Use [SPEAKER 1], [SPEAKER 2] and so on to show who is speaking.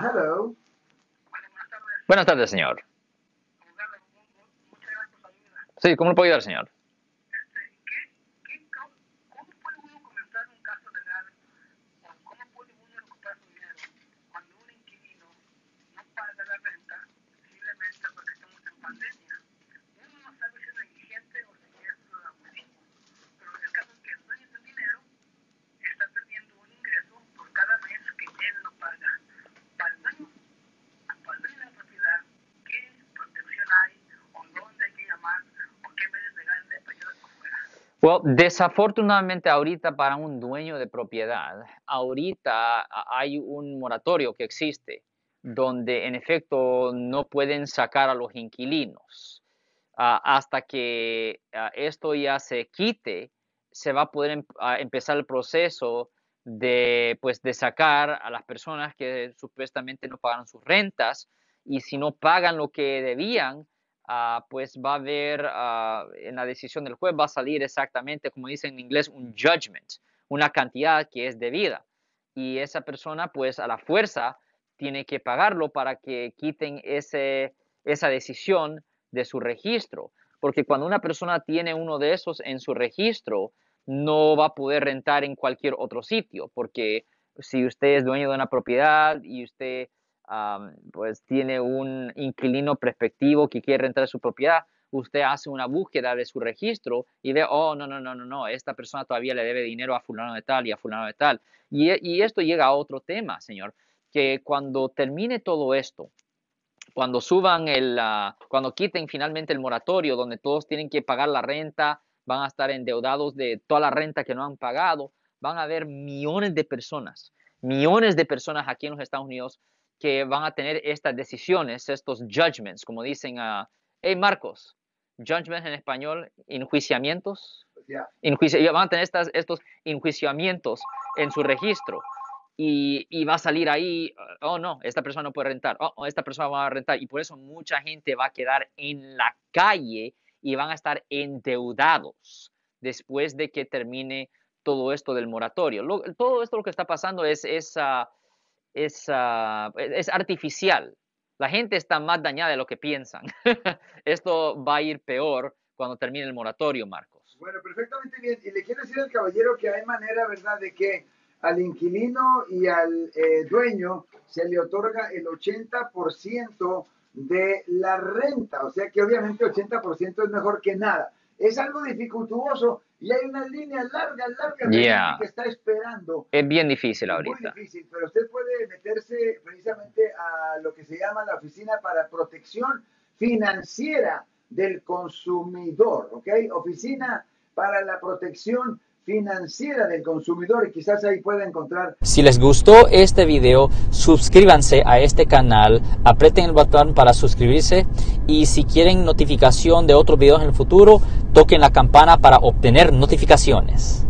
[SPEAKER 1] Hello.
[SPEAKER 2] Buenas tardes, señor. Sí, ¿cómo le puedo ayudar, señor? Well, desafortunadamente ahorita para un dueño de propiedad, ahorita hay un moratorio que existe donde en efecto no pueden sacar a los inquilinos. Ah, hasta que ah, esto ya se quite, se va a poder em, empezar el proceso de, pues, de sacar a las personas que supuestamente no pagan sus rentas y si no pagan lo que debían, Ah, pues va a haber ah, en la decisión del juez va a salir exactamente, como dicen en inglés, un judgment, una cantidad que es debida. Y esa persona, pues a la fuerza, tiene que pagarlo para que quiten ese, esa decisión de su registro. Porque cuando una persona tiene uno de esos en su registro, no va a poder rentar en cualquier otro sitio, porque si usted es dueño de una propiedad y usted pues tiene un inquilino perspectivo que quiere rentar su propiedad, usted hace una búsqueda de su registro y ve, oh, no, no, no, no, no, esta persona todavía le debe dinero a fulano de tal y a fulano de tal. Y, y esto llega a otro tema, señor, que cuando termine todo esto, cuando suban el, ah, cuando quiten finalmente el moratorio, donde todos tienen que pagar la renta, van a estar endeudados de toda la renta que no han pagado, van a haber millones de personas, millones de personas aquí en los Estados Unidos que van a tener estas decisiones, estos judgments, como dicen a, uh, hey Marcos, judgments en español, enjuiciamientos. van a tener estas, estos enjuiciamientos en su registro. Y, y, va a salir ahí, oh no, esta persona no puede rentar, oh, esta persona va a rentar. Y por eso mucha gente va a quedar en la calle y van a estar endeudados después de que termine todo esto del moratorio. todo esto lo que está pasando es, esa es, e, es artificial. La gente está más dañada de lo que piensan. Esto va a ir peor cuando termine el moratorio, Marcos.
[SPEAKER 1] Bueno, perfectamente bien. Y le quiero decir al caballero que hay manera, ¿verdad?, de que al inquilino y al eh, dueño se le otorga el 80% de la renta. O sea que obviamente 80% es mejor que nada. Es algo dificultuoso y hay una línea larga, larga que está esperando.
[SPEAKER 2] Es bien difícil ahorita.
[SPEAKER 1] Muy difícil, pero usted puede meterse precisamente a lo que se llama la Oficina para Protección Financiera del Consumidor, ¿ok? Oficina para la Protección financiera del consumidor y quizás ahí pueda encontrar.
[SPEAKER 2] Si les gustó este video, suscríbanse a este canal, aprieten el botón para suscribirse y si quieren notificación de otros videos en el futuro, toquen la campana para obtener notificaciones.